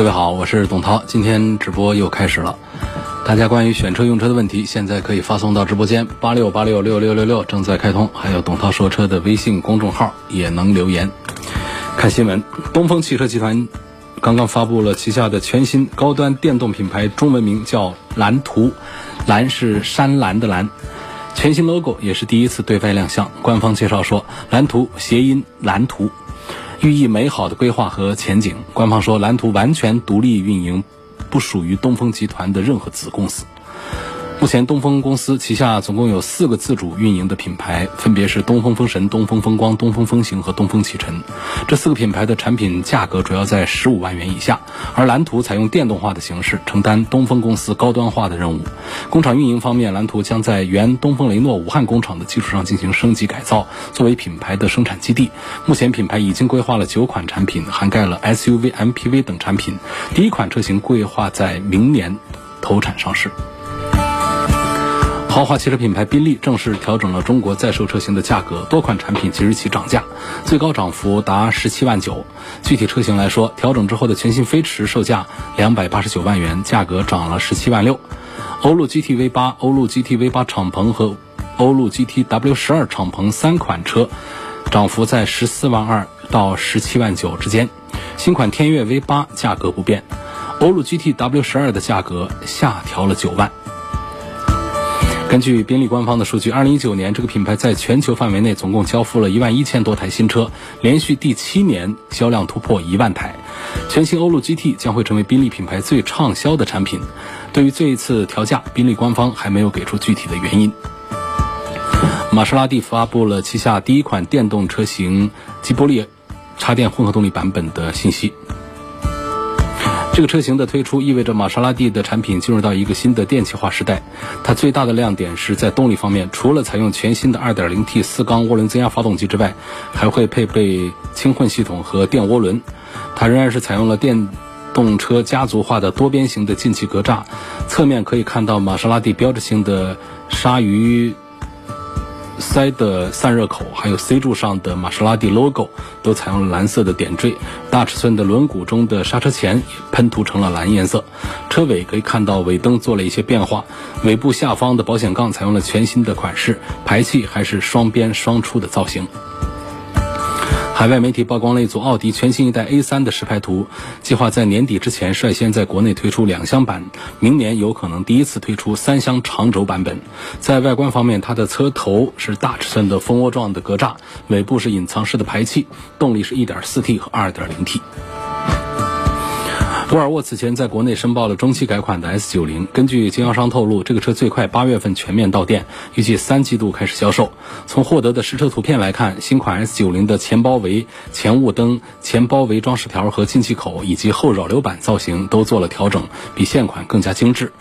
各位好，我是董涛，今天直播又开始了。大家关于选车用车的问题，现在可以发送到直播间八六八六六六六六，正在开通。还有董涛说车的微信公众号也能留言。看新闻，东风汽车集团刚刚发布了旗下的全新高端电动品牌，中文名叫蓝图，蓝是山蓝的蓝。全新 logo 也是第一次对外亮相。官方介绍说，蓝图谐音蓝图。寓意美好的规划和前景。官方说，蓝图完全独立运营，不属于东风集团的任何子公司。目前，东风公司旗下总共有四个自主运营的品牌，分别是东风风神、东风风光、东风风行和东风启辰。这四个品牌的产品价格主要在十五万元以下，而蓝图采用电动化的形式，承担东风公司高端化的任务。工厂运营方面，蓝图将在原东风雷诺武汉工厂的基础上进行升级改造，作为品牌的生产基地。目前，品牌已经规划了九款产品，涵盖了 SUV、MPV 等产品。第一款车型规划在明年投产上市。豪华汽车品牌宾利正式调整了中国在售车型的价格，多款产品即日起涨价，最高涨幅达十七万九。具体车型来说，调整之后的全新飞驰售价两百八十九万元，价格涨了十七万六。欧陆 GT V 八、欧陆 GT V 八敞篷和欧陆 GT W 十二敞篷三款车，涨幅在十四万二到十七万九之间。新款天悦 V 八价格不变，欧陆 GT W 十二的价格下调了九万。根据宾利官方的数据，二零一九年这个品牌在全球范围内总共交付了一万一千多台新车，连续第七年销量突破一万台。全新欧陆 GT 将会成为宾利品牌最畅销的产品。对于这一次调价，宾利官方还没有给出具体的原因。玛莎拉蒂发布了旗下第一款电动车型吉波利插电混合动力版本的信息。这个车型的推出意味着玛莎拉蒂的产品进入到一个新的电气化时代。它最大的亮点是在动力方面，除了采用全新的 2.0T 四缸涡轮增压发动机之外，还会配备轻混系统和电涡轮。它仍然是采用了电动车家族化的多边形的进气格栅，侧面可以看到玛莎拉蒂标志性的鲨鱼。塞的散热口，还有 C 柱上的玛莎拉蒂 logo 都采用了蓝色的点缀。大尺寸的轮毂中的刹车钳也喷涂成了蓝颜色。车尾可以看到尾灯做了一些变化，尾部下方的保险杠采用了全新的款式，排气还是双边双出的造型。海外媒体曝光了一组奥迪全新一代 A3 的实拍图，计划在年底之前率先在国内推出两厢版，明年有可能第一次推出三厢长轴版本。在外观方面，它的车头是大尺寸的蜂窝状的格栅，尾部是隐藏式的排气，动力是 1.4T 和 2.0T。沃尔沃此前在国内申报了中期改款的 S90，根据经销商透露，这个车最快八月份全面到店，预计三季度开始销售。从获得的实车图片来看，新款 S90 的前包围、前雾灯、前包围装饰条和进气口以及后扰流板造型都做了调整，比现款更加精致。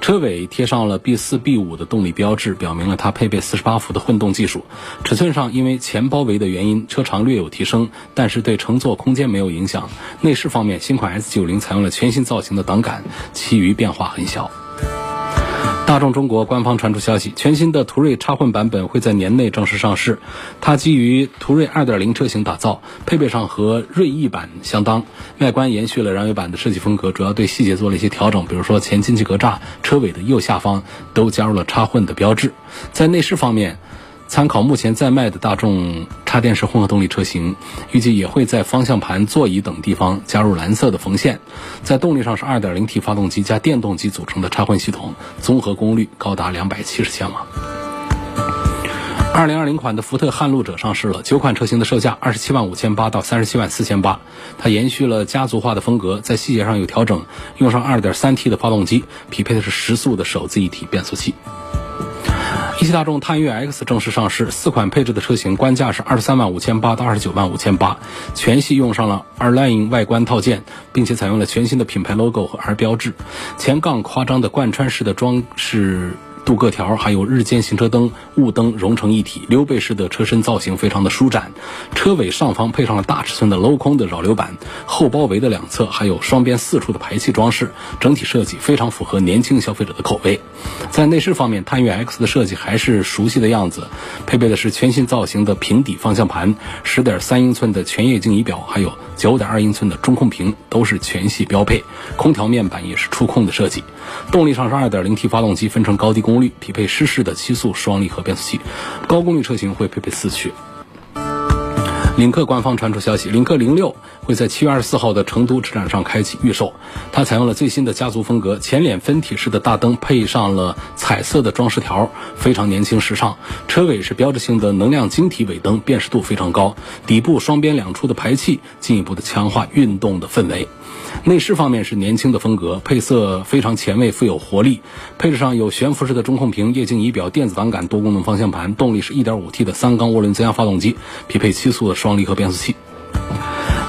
车尾贴上了 B4、B5 的动力标志，表明了它配备48伏的混动技术。尺寸上，因为前包围的原因，车长略有提升，但是对乘坐空间没有影响。内饰方面，新款 S90 采用了全新造型的挡杆，其余变化很小。大众中国官方传出消息，全新的途锐插混版本会在年内正式上市。它基于途锐2.0车型打造，配备上和锐意版相当，外观延续了燃油版的设计风格，主要对细节做了一些调整，比如说前进气格栅、车尾的右下方都加入了插混的标志。在内饰方面。参考目前在卖的大众插电式混合动力车型，预计也会在方向盘、座椅等地方加入蓝色的缝线。在动力上是 2.0T 发动机加电动机组成的插混系统，综合功率高达270千瓦。2020款的福特撼路者上市了，九款车型的售价27万五千八到37万四千八。它延续了家族化的风格，在细节上有调整，用上 2.3T 的发动机，匹配的是十速的手自一体变速器。一汽大众探岳 X 正式上市，四款配置的车型，官价是二十三万五千八到二十九万五千八，全系用上了二 line 外观套件，并且采用了全新的品牌 logo 和 R 标志，前杠夸张的贯穿式的装饰。镀铬条，还有日间行车灯、雾灯融成一体，溜背式的车身造型非常的舒展。车尾上方配上了大尺寸的镂空的扰流板，后包围的两侧还有双边四处的排气装饰，整体设计非常符合年轻消费者的口味。在内饰方面，探岳 X 的设计还是熟悉的样子，配备的是全新造型的平底方向盘，十点三英寸的全液晶仪表，还有九点二英寸的中控屏，都是全系标配。空调面板也是触控的设计。动力上是二点零 T 发动机，分成高低功。率匹配湿式的七速双离合变速器，高功率车型会配备四驱。领克官方传出消息，领克零六会在七月二十四号的成都车展上开启预售。它采用了最新的家族风格，前脸分体式的大灯配上了彩色的装饰条，非常年轻时尚。车尾是标志性的能量晶体尾灯，辨识度非常高。底部双边两出的排气，进一步的强化运动的氛围。内饰方面是年轻的风格，配色非常前卫，富有活力。配置上有悬浮式的中控屏、液晶仪表、电子档杆、多功能方向盘。动力是 1.5T 的三缸涡轮增压发动机，匹配七速的双离合变速器。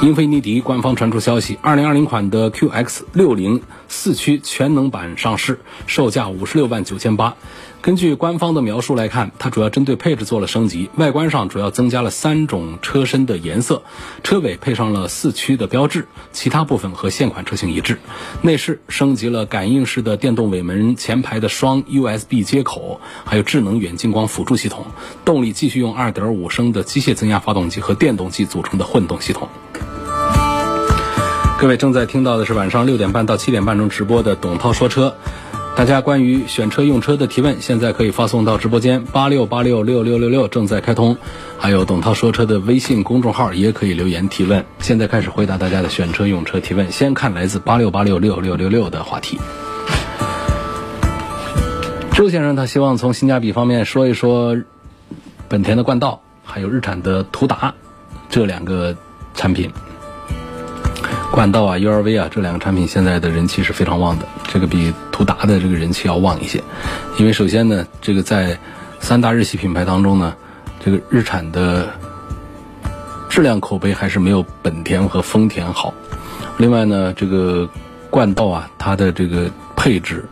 英菲尼迪官方传出消息，2020款的 QX60 四驱全能版上市，售价五十六万九千八。根据官方的描述来看，它主要针对配置做了升级，外观上主要增加了三种车身的颜色，车尾配上了四驱的标志，其他部分和现款车型一致。内饰升级了感应式的电动尾门、前排的双 USB 接口，还有智能远近光辅助系统。动力继续用2.5升的机械增压发动机和电动机组成的混动系统。各位正在听到的是晚上六点半到七点半钟直播的董涛说车。大家关于选车用车的提问，现在可以发送到直播间八六八六六六六六，正在开通。还有董涛说车的微信公众号也可以留言提问。现在开始回答大家的选车用车提问。先看来自八六八六六六六六的话题。周先生他希望从性价比方面说一说本田的冠道，还有日产的途达这两个产品。冠道啊，URV 啊，这两个产品现在的人气是非常旺的，这个比途达的这个人气要旺一些。因为首先呢，这个在三大日系品牌当中呢，这个日产的质量口碑还是没有本田和丰田好。另外呢，这个冠道啊，它的这个配置、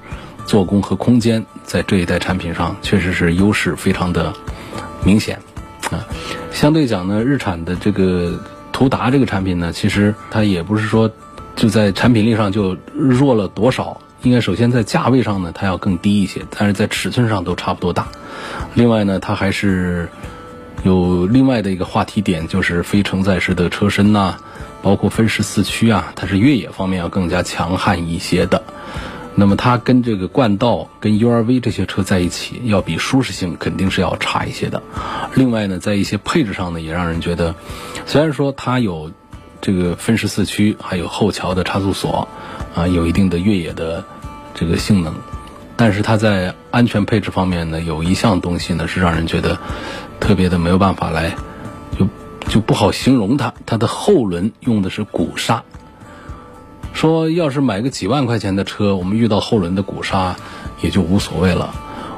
做工和空间，在这一代产品上确实是优势非常的明显啊。相对讲呢，日产的这个。途达这个产品呢，其实它也不是说就在产品力上就弱了多少，应该首先在价位上呢，它要更低一些，但是在尺寸上都差不多大。另外呢，它还是有另外的一个话题点，就是非承载式的车身呐，包括分时四驱啊，它是越野方面要更加强悍一些的。那么它跟这个冠道、跟 URV 这些车在一起，要比舒适性肯定是要差一些的。另外呢，在一些配置上呢，也让人觉得，虽然说它有这个分时四驱，还有后桥的差速锁，啊，有一定的越野的这个性能，但是它在安全配置方面呢，有一项东西呢是让人觉得特别的没有办法来，就就不好形容它。它的后轮用的是鼓刹。说要是买个几万块钱的车，我们遇到后轮的鼓刹也就无所谓了。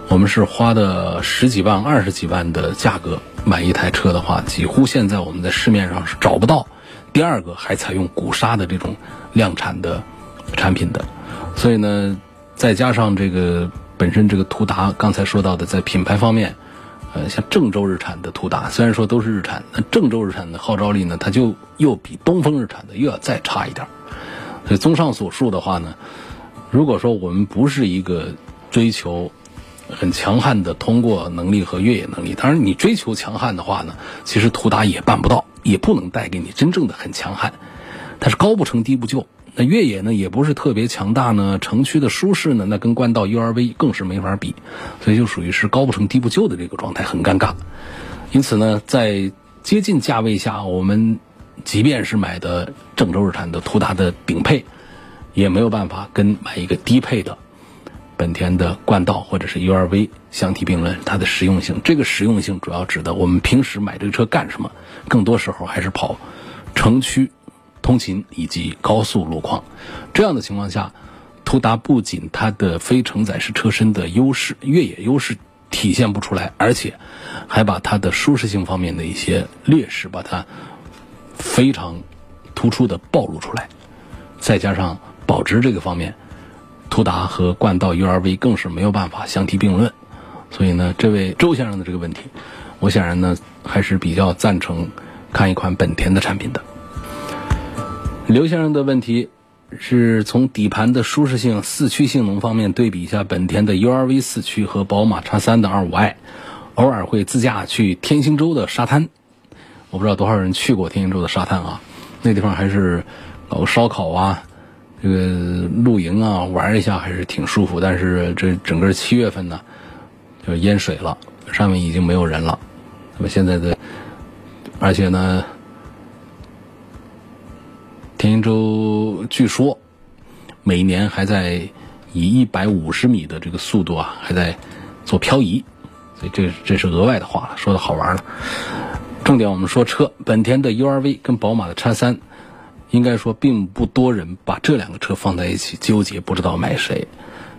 我们是花的十几万、二十几万的价格买一台车的话，几乎现在我们在市面上是找不到第二个还采用鼓刹的这种量产的产品的。所以呢，再加上这个本身这个途达，刚才说到的在品牌方面，呃，像郑州日产的途达，虽然说都是日产，那郑州日产的号召力呢，它就又比东风日产的又要再差一点。所以，综上所述的话呢，如果说我们不是一个追求很强悍的通过能力和越野能力，当然你追求强悍的话呢，其实途达也办不到，也不能带给你真正的很强悍。它是高不成低不就，那越野呢也不是特别强大呢，城区的舒适呢，那跟冠道 URV 更是没法比，所以就属于是高不成低不就的这个状态，很尴尬。因此呢，在接近价位下，我们。即便是买的郑州日产的途达的顶配，也没有办法跟买一个低配的本田的冠道或者是 URV 相提并论。它的实用性，这个实用性主要指的我们平时买这个车干什么？更多时候还是跑城区通勤以及高速路况。这样的情况下，途达不仅它的非承载式车身的优势、越野优势。体现不出来，而且还把它的舒适性方面的一些劣势，把它非常突出的暴露出来。再加上保值这个方面，途达和冠道 URV 更是没有办法相提并论。所以呢，这位周先生的这个问题，我显然呢还是比较赞成看一款本田的产品的。刘先生的问题是从底盘的舒适性、四驱性能方面对比一下本田的 URV 四驱和宝马 X3 的 25i，偶尔会自驾去天星洲的沙滩。我不知道多少人去过天星洲的沙滩啊，那地方还是搞个烧烤啊，这个露营啊，玩一下还是挺舒服。但是这整个七月份呢，就淹水了，上面已经没有人了。那么现在的，而且呢。天津洲据说每年还在以一百五十米的这个速度啊，还在做漂移，所以这这是额外的话了，说的好玩了。重点我们说车，本田的 URV 跟宝马的叉三，应该说并不多人把这两个车放在一起纠结，不知道买谁。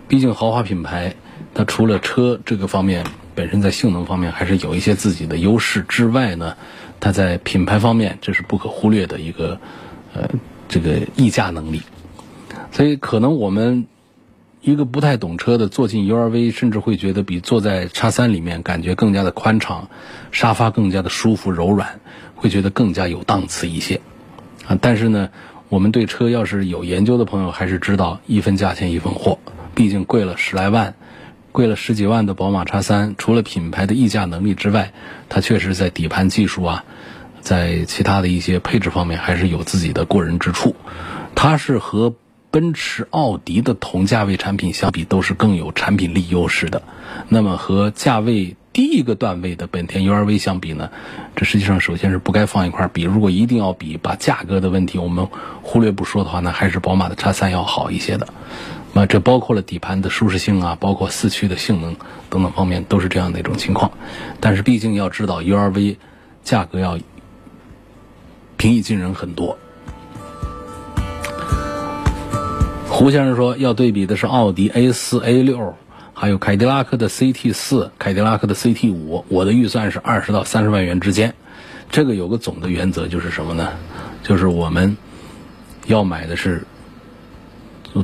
毕竟豪华品牌，它除了车这个方面本身在性能方面还是有一些自己的优势之外呢，它在品牌方面这是不可忽略的一个。呃，这个溢价能力，所以可能我们一个不太懂车的坐进 URV，甚至会觉得比坐在叉三里面感觉更加的宽敞，沙发更加的舒服柔软，会觉得更加有档次一些啊。但是呢，我们对车要是有研究的朋友，还是知道一分价钱一分货，毕竟贵了十来万，贵了十几万的宝马叉三，除了品牌的溢价能力之外，它确实在底盘技术啊。在其他的一些配置方面，还是有自己的过人之处。它是和奔驰、奥迪的同价位产品相比，都是更有产品力优势的。那么和价位低一个段位的本田 URV 相比呢？这实际上首先是不该放一块比。如果一定要比，把价格的问题我们忽略不说的话，那还是宝马的叉三要好一些的。那这包括了底盘的舒适性啊，包括四驱的性能等等方面，都是这样的一种情况。但是毕竟要知道，URV 价格要。平易近人很多。胡先生说，要对比的是奥迪 A 四、A 六，还有凯迪拉克的 CT 四、凯迪拉克的 CT 五。我的预算是二十到三十万元之间。这个有个总的原则，就是什么呢？就是我们要买的是，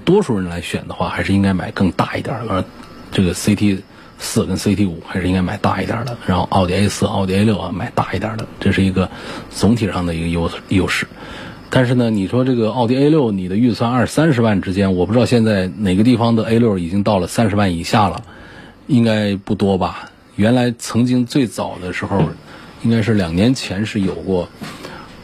多数人来选的话，还是应该买更大一点的。这个 CT。四跟 CT 五还是应该买大一点的，然后奥迪 A 四、奥迪 A 六啊买大一点的，这是一个总体上的一个优优势。但是呢，你说这个奥迪 A 六，你的预算二三十万之间，我不知道现在哪个地方的 A 六已经到了三十万以下了，应该不多吧？原来曾经最早的时候，应该是两年前是有过。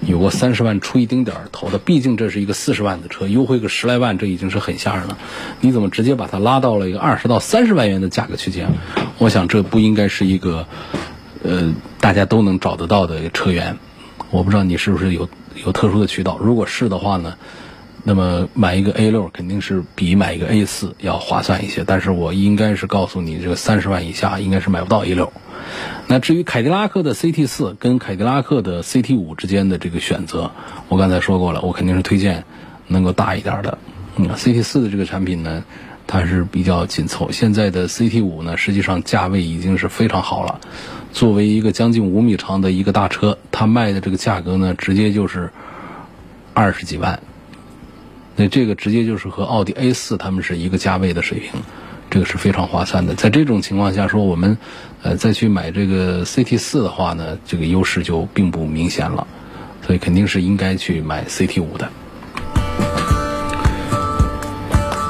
有过三十万出一丁点儿头的，毕竟这是一个四十万的车，优惠个十来万，这已经是很吓人了。你怎么直接把它拉到了一个二十到三十万元的价格区间？我想这不应该是一个，呃，大家都能找得到的一个车源。我不知道你是不是有有特殊的渠道，如果是的话呢？那么买一个 A 六肯定是比买一个 A 四要划算一些，但是我应该是告诉你，这个三十万以下应该是买不到 A 六。那至于凯迪拉克的 CT 四跟凯迪拉克的 CT 五之间的这个选择，我刚才说过了，我肯定是推荐能够大一点的。嗯，CT 四的这个产品呢，它是比较紧凑。现在的 CT 五呢，实际上价位已经是非常好了。作为一个将近五米长的一个大车，它卖的这个价格呢，直接就是二十几万。那这个直接就是和奥迪 A 四他们是一个价位的水平，这个是非常划算的。在这种情况下说，我们呃再去买这个 CT 四的话呢，这个优势就并不明显了，所以肯定是应该去买 CT 五的。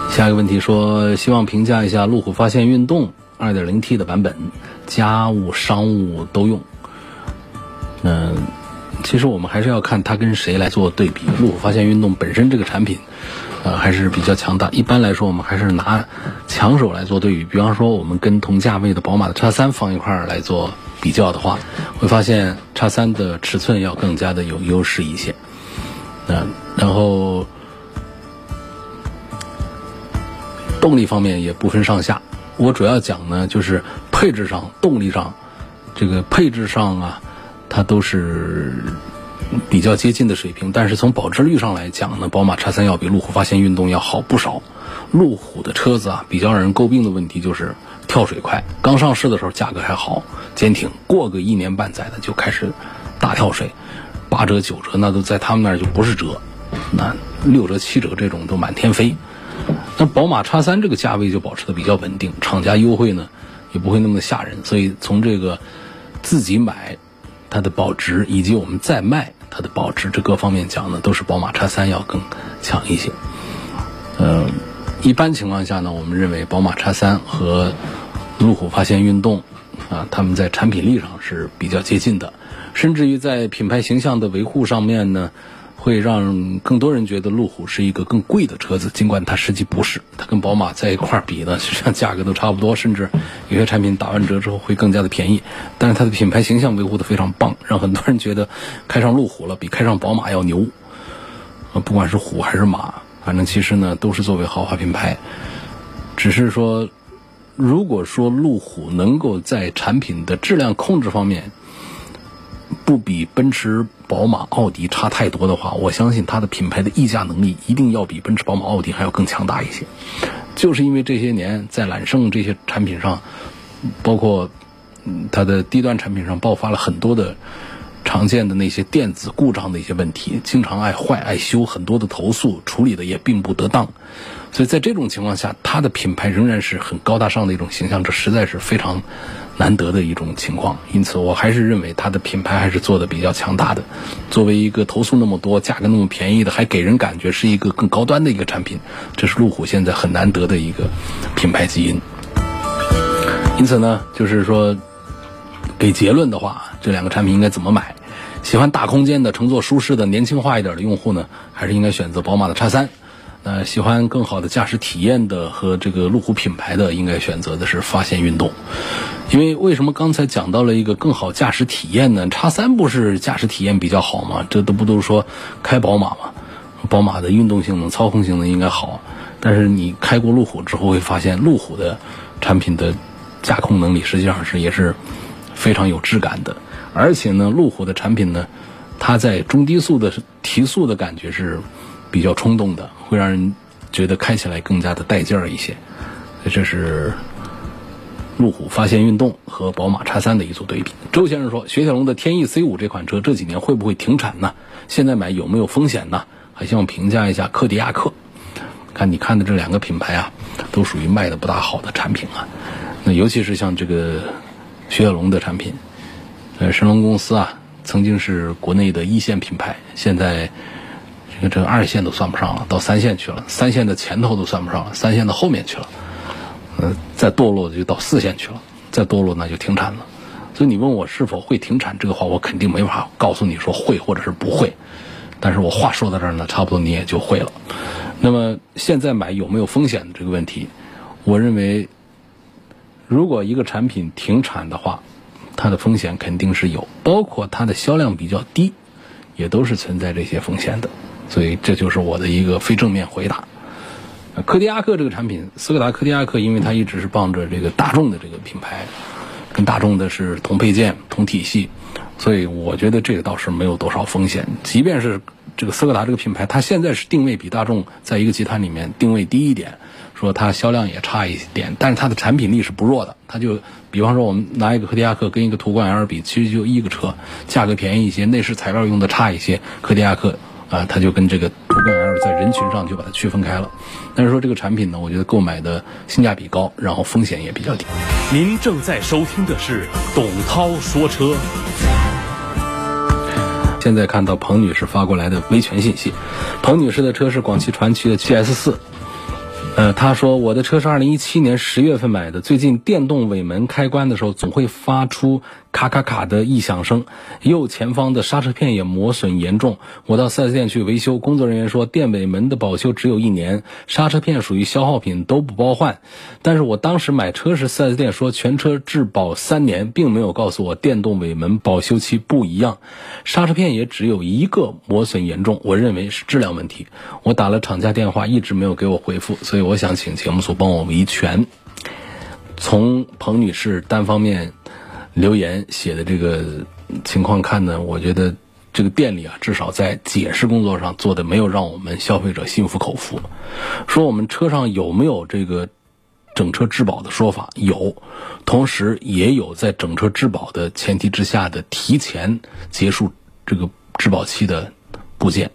下一个问题说，希望评价一下路虎发现运动 2.0T 的版本，家务、商务都用。嗯。其实我们还是要看它跟谁来做对比。路虎发现运动本身这个产品，呃，还是比较强大。一般来说，我们还是拿强手来做对比。比方说，我们跟同价位的宝马的叉三放一块儿来做比较的话，会发现叉三的尺寸要更加的有优势一些。嗯，然后动力方面也不分上下。我主要讲呢，就是配置上、动力上，这个配置上啊。它都是比较接近的水平，但是从保值率上来讲呢，宝马叉三要比路虎发现运动要好不少。路虎的车子啊，比较让人诟病的问题就是跳水快。刚上市的时候价格还好，坚挺，过个一年半载的就开始大跳水，八折九折那都在他们那儿就不是折，那六折七折这种都满天飞。那宝马叉三这个价位就保持的比较稳定，厂家优惠呢也不会那么的吓人，所以从这个自己买它的保值以及我们再卖它的保值这各方面讲呢，都是宝马叉三要更强一些。呃。一般情况下呢，我们认为宝马叉三和路虎发现运动啊，他们在产品力上是比较接近的，甚至于在品牌形象的维护上面呢，会让更多人觉得路虎是一个更贵的车子，尽管它实际不是，它跟宝马在一块儿比呢，实际上价格都差不多，甚至有些产品打完折之后会更加的便宜，但是它的品牌形象维护的非常棒，让很多人觉得开上路虎了比开上宝马要牛，不管是虎还是马。反正其实呢，都是作为豪华品牌，只是说，如果说路虎能够在产品的质量控制方面不比奔驰、宝马、奥迪差太多的话，我相信它的品牌的溢价能力一定要比奔驰、宝马、奥迪还要更强大一些。就是因为这些年在揽胜这些产品上，包括它的低端产品上爆发了很多的。常见的那些电子故障的一些问题，经常爱坏爱修，很多的投诉处理的也并不得当，所以在这种情况下，它的品牌仍然是很高大上的一种形象，这实在是非常难得的一种情况。因此，我还是认为它的品牌还是做的比较强大的。作为一个投诉那么多、价格那么便宜的，还给人感觉是一个更高端的一个产品，这是路虎现在很难得的一个品牌基因。因此呢，就是说。给结论的话，这两个产品应该怎么买？喜欢大空间的、乘坐舒适的、年轻化一点的用户呢，还是应该选择宝马的叉三。呃，喜欢更好的驾驶体验的和这个路虎品牌的，应该选择的是发现运动。因为为什么刚才讲到了一个更好驾驶体验呢？叉三不是驾驶体验比较好吗？这都不都是说开宝马吗？宝马的运动性能、操控性能应该好，但是你开过路虎之后会发现，路虎的产品的驾控能力实际上是也是。非常有质感的，而且呢，路虎的产品呢，它在中低速的提速的感觉是比较冲动的，会让人觉得开起来更加的带劲儿一些。这是路虎发现运动和宝马叉三的一组对比。周先生说，雪铁龙的天翼 C 五这款车这几年会不会停产呢？现在买有没有风险呢？还希望评价一下柯迪亚克。看你看的这两个品牌啊，都属于卖的不大好的产品啊。那尤其是像这个。雪铁龙的产品，呃，神龙公司啊，曾经是国内的一线品牌，现在这个这个二线都算不上了，到三线去了，三线的前头都算不上了，三线的后面去了，呃，再堕落就到四线去了，再堕落那就停产了。所以你问我是否会停产这个话，我肯定没法告诉你说会或者是不会，但是我话说到这儿呢，差不多你也就会了。那么现在买有没有风险的这个问题，我认为。如果一个产品停产的话，它的风险肯定是有，包括它的销量比较低，也都是存在这些风险的。所以这就是我的一个非正面回答。柯迪亚克这个产品，斯柯达柯迪亚克，因为它一直是傍着这个大众的这个品牌，跟大众的是同配件、同体系，所以我觉得这个倒是没有多少风险。即便是这个斯柯达这个品牌，它现在是定位比大众在一个集团里面定位低一点。说它销量也差一点，但是它的产品力是不弱的。它就比方说，我们拿一个柯迪亚克跟一个途观 L 比，其实就一个车，价格便宜一些，内饰材料用的差一些。柯迪亚克啊，它就跟这个途观 L 在人群上就把它区分开了。但是说这个产品呢，我觉得购买的性价比高，然后风险也比较低。您正在收听的是董涛说车。现在看到彭女士发过来的维权信息，彭女士的车是广汽传祺的 GS 四。呃，他说我的车是二零一七年十月份买的，最近电动尾门开关的时候总会发出咔咔咔的异响声，右前方的刹车片也磨损严重。我到 4S 店去维修，工作人员说电尾门的保修只有一年，刹车片属于消耗品，都不包换。但是我当时买车时，4S 店说全车质保三年，并没有告诉我电动尾门保修期不一样。刹车片也只有一个磨损严重，我认为是质量问题。我打了厂家电话，一直没有给我回复，所以我想请节目组帮我维权。从彭女士单方面留言写的这个情况看呢，我觉得。这个店里啊，至少在解释工作上做的没有让我们消费者心服口服。说我们车上有没有这个整车质保的说法？有，同时也有在整车质保的前提之下的提前结束这个质保期的部件。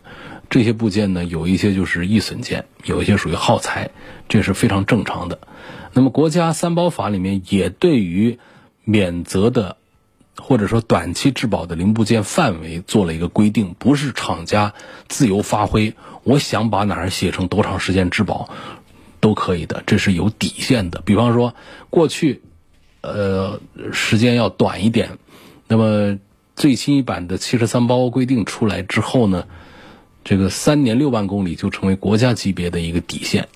这些部件呢，有一些就是易损件，有一些属于耗材，这是非常正常的。那么国家三包法里面也对于免责的。或者说短期质保的零部件范围做了一个规定，不是厂家自由发挥，我想把哪儿写成多长时间质保都可以的，这是有底线的。比方说过去，呃，时间要短一点，那么最新一版的七十三包规定出来之后呢，这个三年六万公里就成为国家级别的一个底线，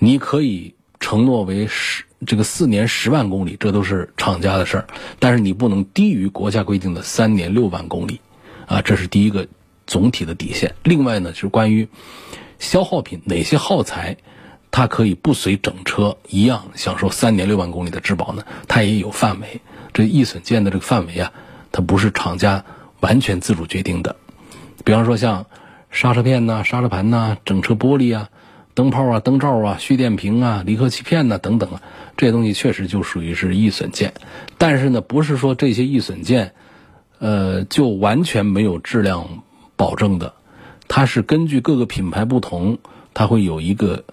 你可以承诺为十。这个四年十万公里，这都是厂家的事儿，但是你不能低于国家规定的三年六万公里，啊，这是第一个总体的底线。另外呢，就是关于消耗品哪些耗材，它可以不随整车一样享受三年六万公里的质保呢？它也有范围。这易损件的这个范围啊，它不是厂家完全自主决定的。比方说像刹车片呐、刹车盘呐、整车玻璃啊。灯泡啊、灯罩啊、蓄电瓶啊、离合器片呐等等啊，这些东西确实就属于是易损件。但是呢，不是说这些易损件，呃，就完全没有质量保证的。它是根据各个品牌不同，它会有一个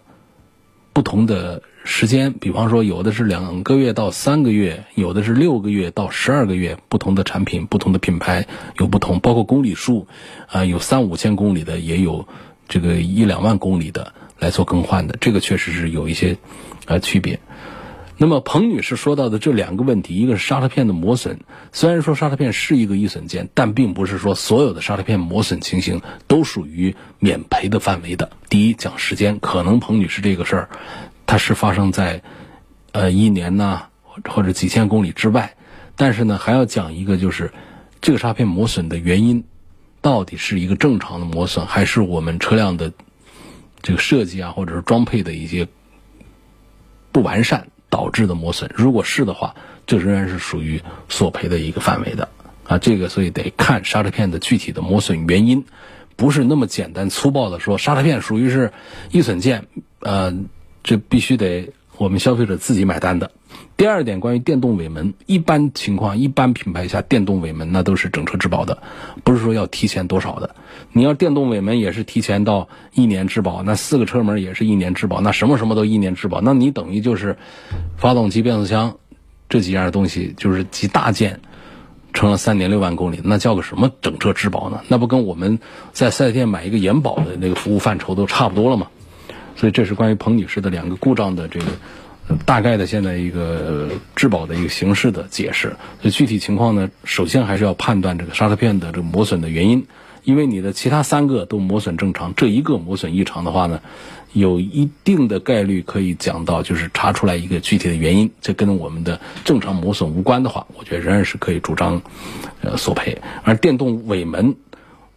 不同的时间。比方说，有的是两个月到三个月，有的是六个月到十二个月。不同的产品、不同的品牌有不同，包括公里数啊，有三五千公里的，也有这个一两万公里的。来做更换的，这个确实是有一些，呃，区别。那么彭女士说到的这两个问题，一个是刹车片的磨损，虽然说刹车片是一个易损件，但并不是说所有的刹车片磨损情形都属于免赔的范围的。第一，讲时间，可能彭女士这个事儿，它是发生在，呃，一年呐，或者几千公里之外，但是呢，还要讲一个，就是这个刹车片磨损的原因，到底是一个正常的磨损，还是我们车辆的。这个设计啊，或者是装配的一些不完善导致的磨损，如果是的话，这仍然是属于索赔的一个范围的啊。这个所以得看刹车片的具体的磨损原因，不是那么简单粗暴的说刹车片属于是易损件，呃，这必须得我们消费者自己买单的。第二点，关于电动尾门，一般情况、一般品牌下，电动尾门那都是整车质保的，不是说要提前多少的。你要电动尾门也是提前到一年质保，那四个车门也是一年质保，那什么什么都一年质保，那你等于就是发动机、变速箱这几样东西就是几大件，成了三年六万公里，那叫个什么整车质保呢？那不跟我们在四 S 店买一个延保的那个服务范畴都差不多了吗？所以这是关于彭女士的两个故障的这个。大概的现在一个质保的一个形式的解释，所以具体情况呢，首先还是要判断这个刹车片的这个磨损的原因，因为你的其他三个都磨损正常，这一个磨损异常的话呢，有一定的概率可以讲到就是查出来一个具体的原因，这跟我们的正常磨损无关的话，我觉得仍然是可以主张呃索赔。而电动尾门，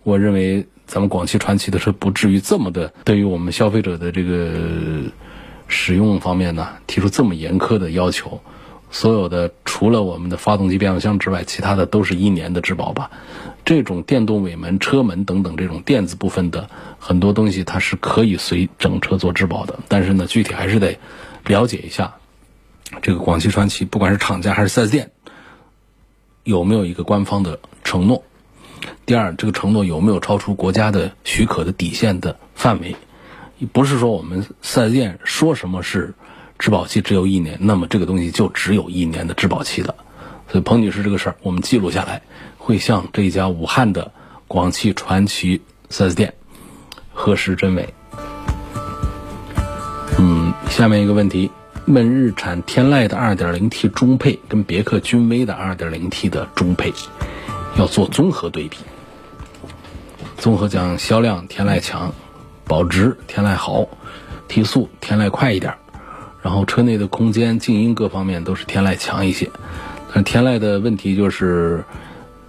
我认为咱们广汽传祺的车不至于这么的对于我们消费者的这个。使用方面呢，提出这么严苛的要求，所有的除了我们的发动机、变速箱之外，其他的都是一年的质保吧。这种电动尾门、车门等等这种电子部分的很多东西，它是可以随整车做质保的。但是呢，具体还是得了解一下这个广汽传祺，不管是厂家还是 4S 店，有没有一个官方的承诺。第二，这个承诺有没有超出国家的许可的底线的范围？不是说我们四 S 店说什么是质保期只有一年，那么这个东西就只有一年的质保期的。所以彭女士这个事儿我们记录下来，会向这家武汉的广汽传祺四 S 店核实真伪。嗯，下面一个问题，问日产天籁的 2.0T 中配跟别克君威的 2.0T 的中配要做综合对比，综合讲销量天籁强。保值天籁好，提速天籁快一点，然后车内的空间、静音各方面都是天籁强一些。但天籁的问题就是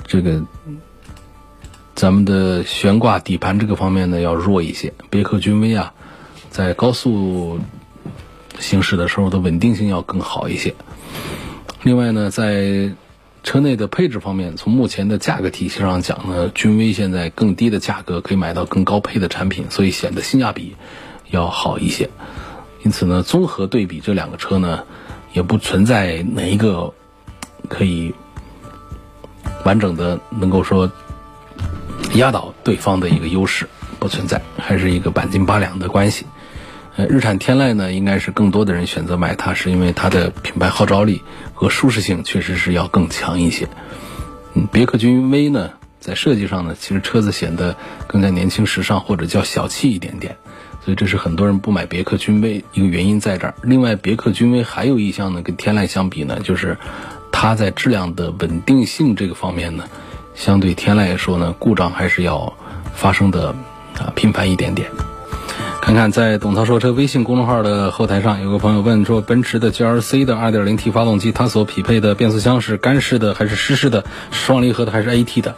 这个咱们的悬挂底盘这个方面呢要弱一些。别克君威啊，在高速行驶的时候的稳定性要更好一些。另外呢，在车内的配置方面，从目前的价格体系上讲呢，君威现在更低的价格可以买到更高配的产品，所以显得性价比要好一些。因此呢，综合对比这两个车呢，也不存在哪一个可以完整的能够说压倒对方的一个优势，不存在，还是一个半斤八两的关系。呃，日产天籁呢，应该是更多的人选择买它，是因为它的品牌号召力和舒适性确实是要更强一些。嗯，别克君威呢，在设计上呢，其实车子显得更加年轻时尚或者叫小气一点点，所以这是很多人不买别克君威一个原因在这儿。另外，别克君威还有一项呢，跟天籁相比呢，就是它在质量的稳定性这个方面呢，相对天籁来说呢，故障还是要发生的啊频繁一点点。看看在董涛说车微信公众号的后台上，有个朋友问说，奔驰的 GLC 的 2.0T 发动机，它所匹配的变速箱是干式的还是湿式的？双离合的还是 AT 的？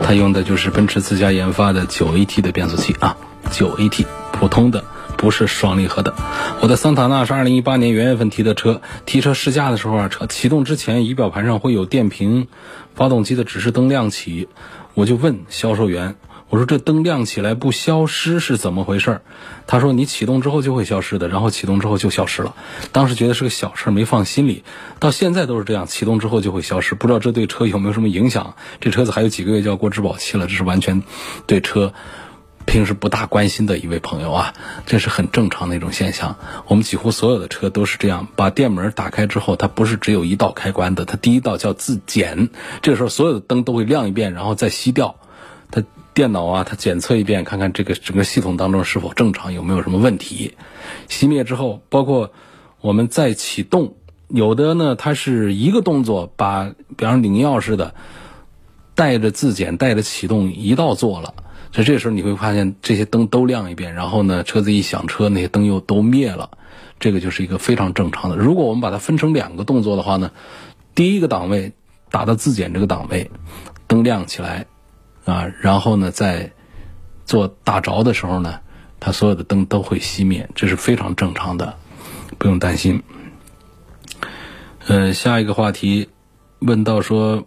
它用的就是奔驰自家研发的 9AT 的变速器啊，9AT 普通的，不是双离合的。我的桑塔纳是2018年元月份提的车，提车试驾的时候啊，车启动之前仪表盘上会有电瓶发动机的指示灯亮起，我就问销售员。我说这灯亮起来不消失是怎么回事？他说你启动之后就会消失的，然后启动之后就消失了。当时觉得是个小事，没放心里，到现在都是这样，启动之后就会消失。不知道这对车有没有什么影响？这车子还有几个月就要过质保期了，这是完全对车平时不大关心的一位朋友啊，这是很正常的一种现象。我们几乎所有的车都是这样，把电门打开之后，它不是只有一道开关的，它第一道叫自检，这个时候所有的灯都会亮一遍，然后再熄掉，它。电脑啊，它检测一遍，看看这个整个系统当中是否正常，有没有什么问题。熄灭之后，包括我们再启动，有的呢，它是一个动作，把比方领钥匙的带着自检、带着启动一道做了。所以这时候你会发现这些灯都亮一遍，然后呢，车子一响车，那些灯又都灭了。这个就是一个非常正常的。如果我们把它分成两个动作的话呢，第一个档位打到自检这个档位，灯亮起来。啊，然后呢，在做大着的时候呢，它所有的灯都会熄灭，这是非常正常的，不用担心。呃，下一个话题问到说。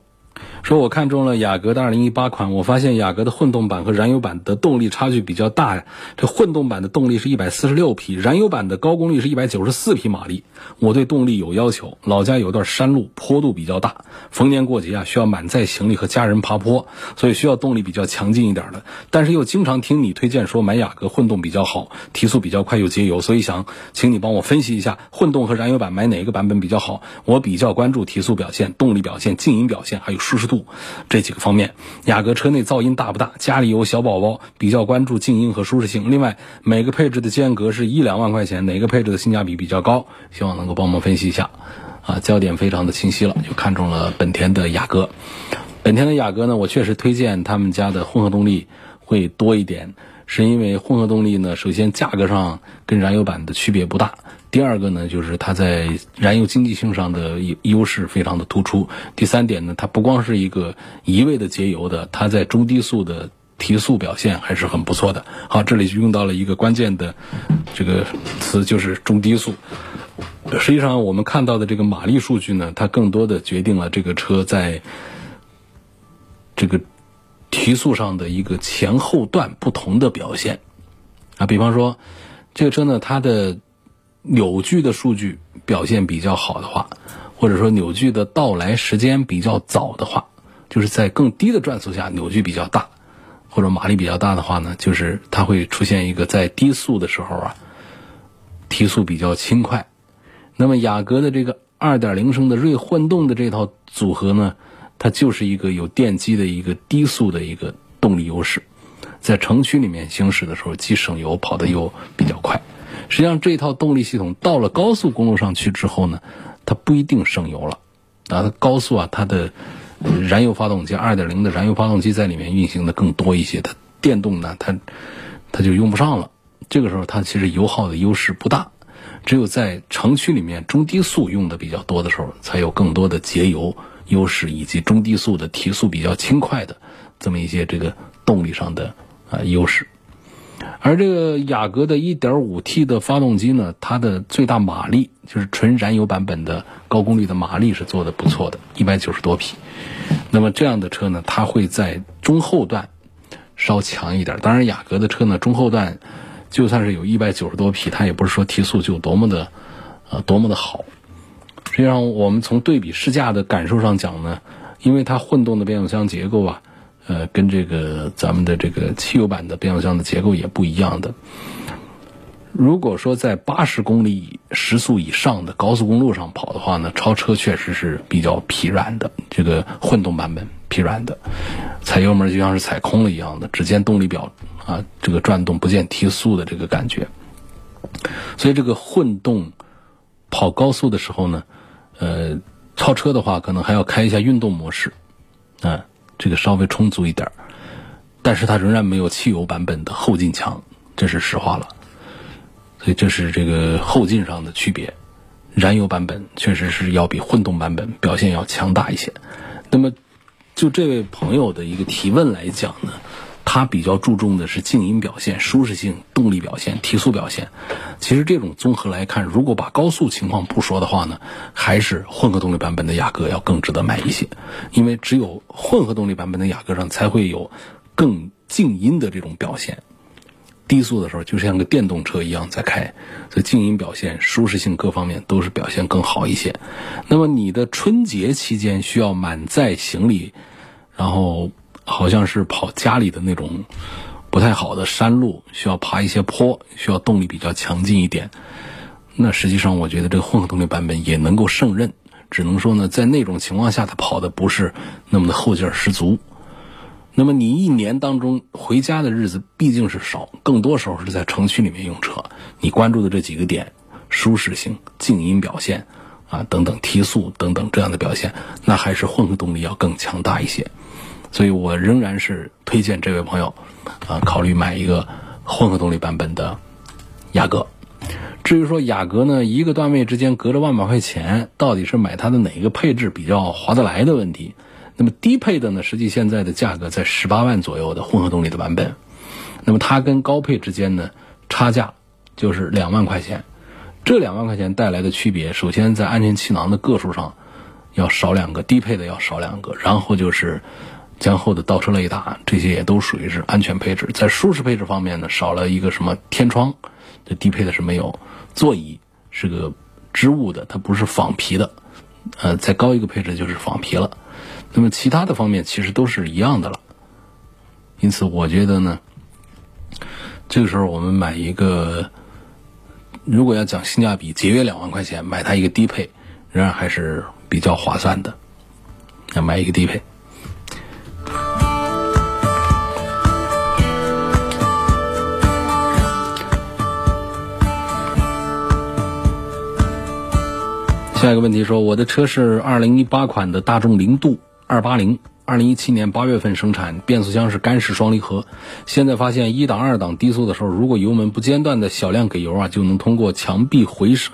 说我看中了雅阁的2018款，我发现雅阁的混动版和燃油版的动力差距比较大呀。这混动版的动力是一百四十六匹，燃油版的高功率是一百九十四匹马力。我对动力有要求，老家有段山路，坡度比较大，逢年过节啊需要满载行李和家人爬坡，所以需要动力比较强劲一点的。但是又经常听你推荐说买雅阁混动比较好，提速比较快又节油，所以想请你帮我分析一下混动和燃油版买哪个版本比较好。我比较关注提速表现、动力表现、静音表现还有舒适度。这几个方面，雅阁车内噪音大不大？家里有小宝宝，比较关注静音和舒适性。另外，每个配置的间隔是一两万块钱，哪个配置的性价比比较高？希望能够帮忙分析一下。啊，焦点非常的清晰了，就看中了本田的雅阁。本田的雅阁呢，我确实推荐他们家的混合动力会多一点，是因为混合动力呢，首先价格上跟燃油版的区别不大。第二个呢，就是它在燃油经济性上的优势非常的突出。第三点呢，它不光是一个一味的节油的，它在中低速的提速表现还是很不错的。好，这里就用到了一个关键的这个词，就是中低速。实际上，我们看到的这个马力数据呢，它更多的决定了这个车在这个提速上的一个前后段不同的表现。啊，比方说这个车呢，它的扭矩的数据表现比较好的话，或者说扭矩的到来时间比较早的话，就是在更低的转速下扭矩比较大，或者马力比较大的话呢，就是它会出现一个在低速的时候啊，提速比较轻快。那么雅阁的这个2.0升的锐混动的这套组合呢，它就是一个有电机的一个低速的一个动力优势，在城区里面行驶的时候既省油，跑得又比较快。实际上，这套动力系统到了高速公路上去之后呢，它不一定省油了。啊，高速啊，它的燃油发动机2.0的燃油发动机在里面运行的更多一些，它电动呢，它它就用不上了。这个时候，它其实油耗的优势不大，只有在城区里面中低速用的比较多的时候，才有更多的节油优势以及中低速的提速比较轻快的这么一些这个动力上的啊优势。而这个雅阁的 1.5T 的发动机呢，它的最大马力就是纯燃油版本的高功率的马力是做的不错的，一百九十多匹。那么这样的车呢，它会在中后段稍强一点。当然，雅阁的车呢，中后段就算是有一百九十多匹，它也不是说提速就多么的呃多么的好。实际上，我们从对比试驾的感受上讲呢，因为它混动的变速箱结构啊。呃，跟这个咱们的这个汽油版的变速箱的结构也不一样的。如果说在八十公里时速以上的高速公路上跑的话呢，超车确实是比较疲软的。这个混动版本疲软的，踩油门就像是踩空了一样的，只见动力表啊，这个转动不见提速的这个感觉。所以这个混动跑高速的时候呢，呃，超车的话可能还要开一下运动模式，啊。这个稍微充足一点但是它仍然没有汽油版本的后劲强，这是实话了。所以这是这个后劲上的区别，燃油版本确实是要比混动版本表现要强大一些。那么，就这位朋友的一个提问来讲呢？它比较注重的是静音表现、舒适性、动力表现、提速表现。其实这种综合来看，如果把高速情况不说的话呢，还是混合动力版本的雅阁要更值得买一些。因为只有混合动力版本的雅阁上才会有更静音的这种表现。低速的时候就像个电动车一样在开，所以静音表现、舒适性各方面都是表现更好一些。那么你的春节期间需要满载行李，然后。好像是跑家里的那种不太好的山路，需要爬一些坡，需要动力比较强劲一点。那实际上，我觉得这个混合动力版本也能够胜任。只能说呢，在那种情况下，它跑的不是那么的后劲十足。那么你一年当中回家的日子毕竟是少，更多时候是在城区里面用车。你关注的这几个点，舒适性、静音表现啊等等，提速等等这样的表现，那还是混合动力要更强大一些。所以我仍然是推荐这位朋友，啊，考虑买一个混合动力版本的雅阁。至于说雅阁呢，一个段位之间隔着万把块钱，到底是买它的哪个配置比较划得来的问题？那么低配的呢，实际现在的价格在十八万左右的混合动力的版本，那么它跟高配之间呢，差价就是两万块钱。这两万块钱带来的区别，首先在安全气囊的个数上要少两个，低配的要少两个，然后就是。将后的倒车雷达，这些也都属于是安全配置。在舒适配置方面呢，少了一个什么天窗，这低配的是没有。座椅是个织物的，它不是仿皮的。呃，再高一个配置就是仿皮了。那么其他的方面其实都是一样的了。因此，我觉得呢，这个时候我们买一个，如果要讲性价比，节约两万块钱买它一个低配，仍然还是比较划算的。要买一个低配。下一个问题说，我的车是二零一八款的大众凌渡二八零，二零一七年八月份生产，变速箱是干式双离合。现在发现一档二档低速的时候，如果油门不间断的小量给油啊，就能通过墙壁回声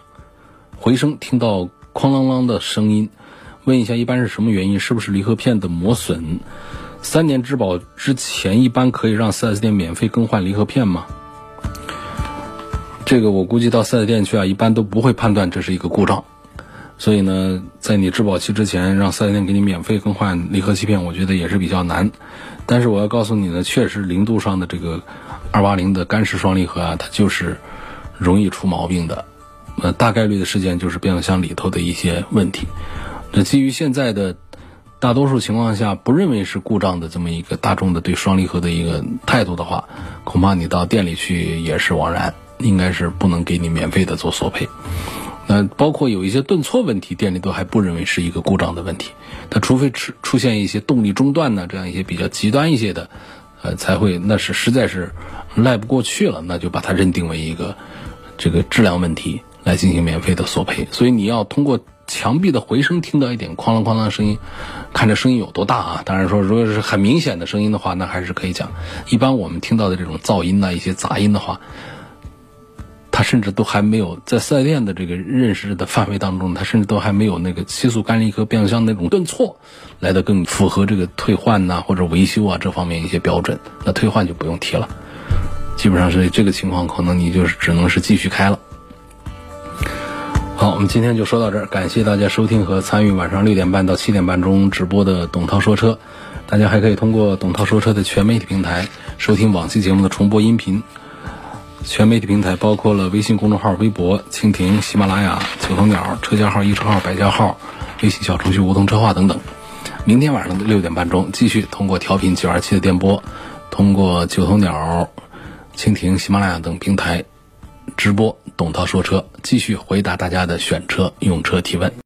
回声听到哐啷啷的声音。问一下，一般是什么原因？是不是离合片的磨损？三年质保之前，一般可以让 4S 店免费更换离合片吗？这个我估计到 4S 店去啊，一般都不会判断这是一个故障。所以呢，在你质保期之前，让四 S 店给你免费更换离合器片，我觉得也是比较难。但是我要告诉你呢，确实零度上的这个二八零的干式双离合啊，它就是容易出毛病的。呃，大概率的事件就是变速箱里头的一些问题。那基于现在的大多数情况下不认为是故障的这么一个大众的对双离合的一个态度的话，恐怕你到店里去也是枉然，应该是不能给你免费的做索赔。那包括有一些顿挫问题，店里都还不认为是一个故障的问题。它除非出出现一些动力中断呢，这样一些比较极端一些的，呃，才会那是实在是赖不过去了，那就把它认定为一个这个质量问题来进行免费的索赔。所以你要通过墙壁的回声听到一点哐啷哐啷的声音，看这声音有多大啊？当然说，如果是很明显的声音的话，那还是可以讲。一般我们听到的这种噪音呐，一些杂音的话。它甚至都还没有在四 S 店的这个认识的范围当中，它甚至都还没有那个七速干离合变速箱那种顿挫来的更符合这个退换呐或者维修啊这方面一些标准。那退换就不用提了。基本上是这个情况，可能你就是只能是继续开了。好，我们今天就说到这儿，感谢大家收听和参与晚上六点半到七点半钟直播的董涛说车。大家还可以通过董涛说车的全媒体平台收听往期节目的重播音频。全媒体平台包括了微信公众号、微博、蜻蜓、喜马拉雅、九头鸟、车架号、一车号、百家号、微信小程序梧桐车话等等。明天晚上的六点半钟，继续通过调频九二七的电波，通过九头鸟、蜻蜓、喜马拉雅等平台直播董涛说车，继续回答大家的选车用车提问。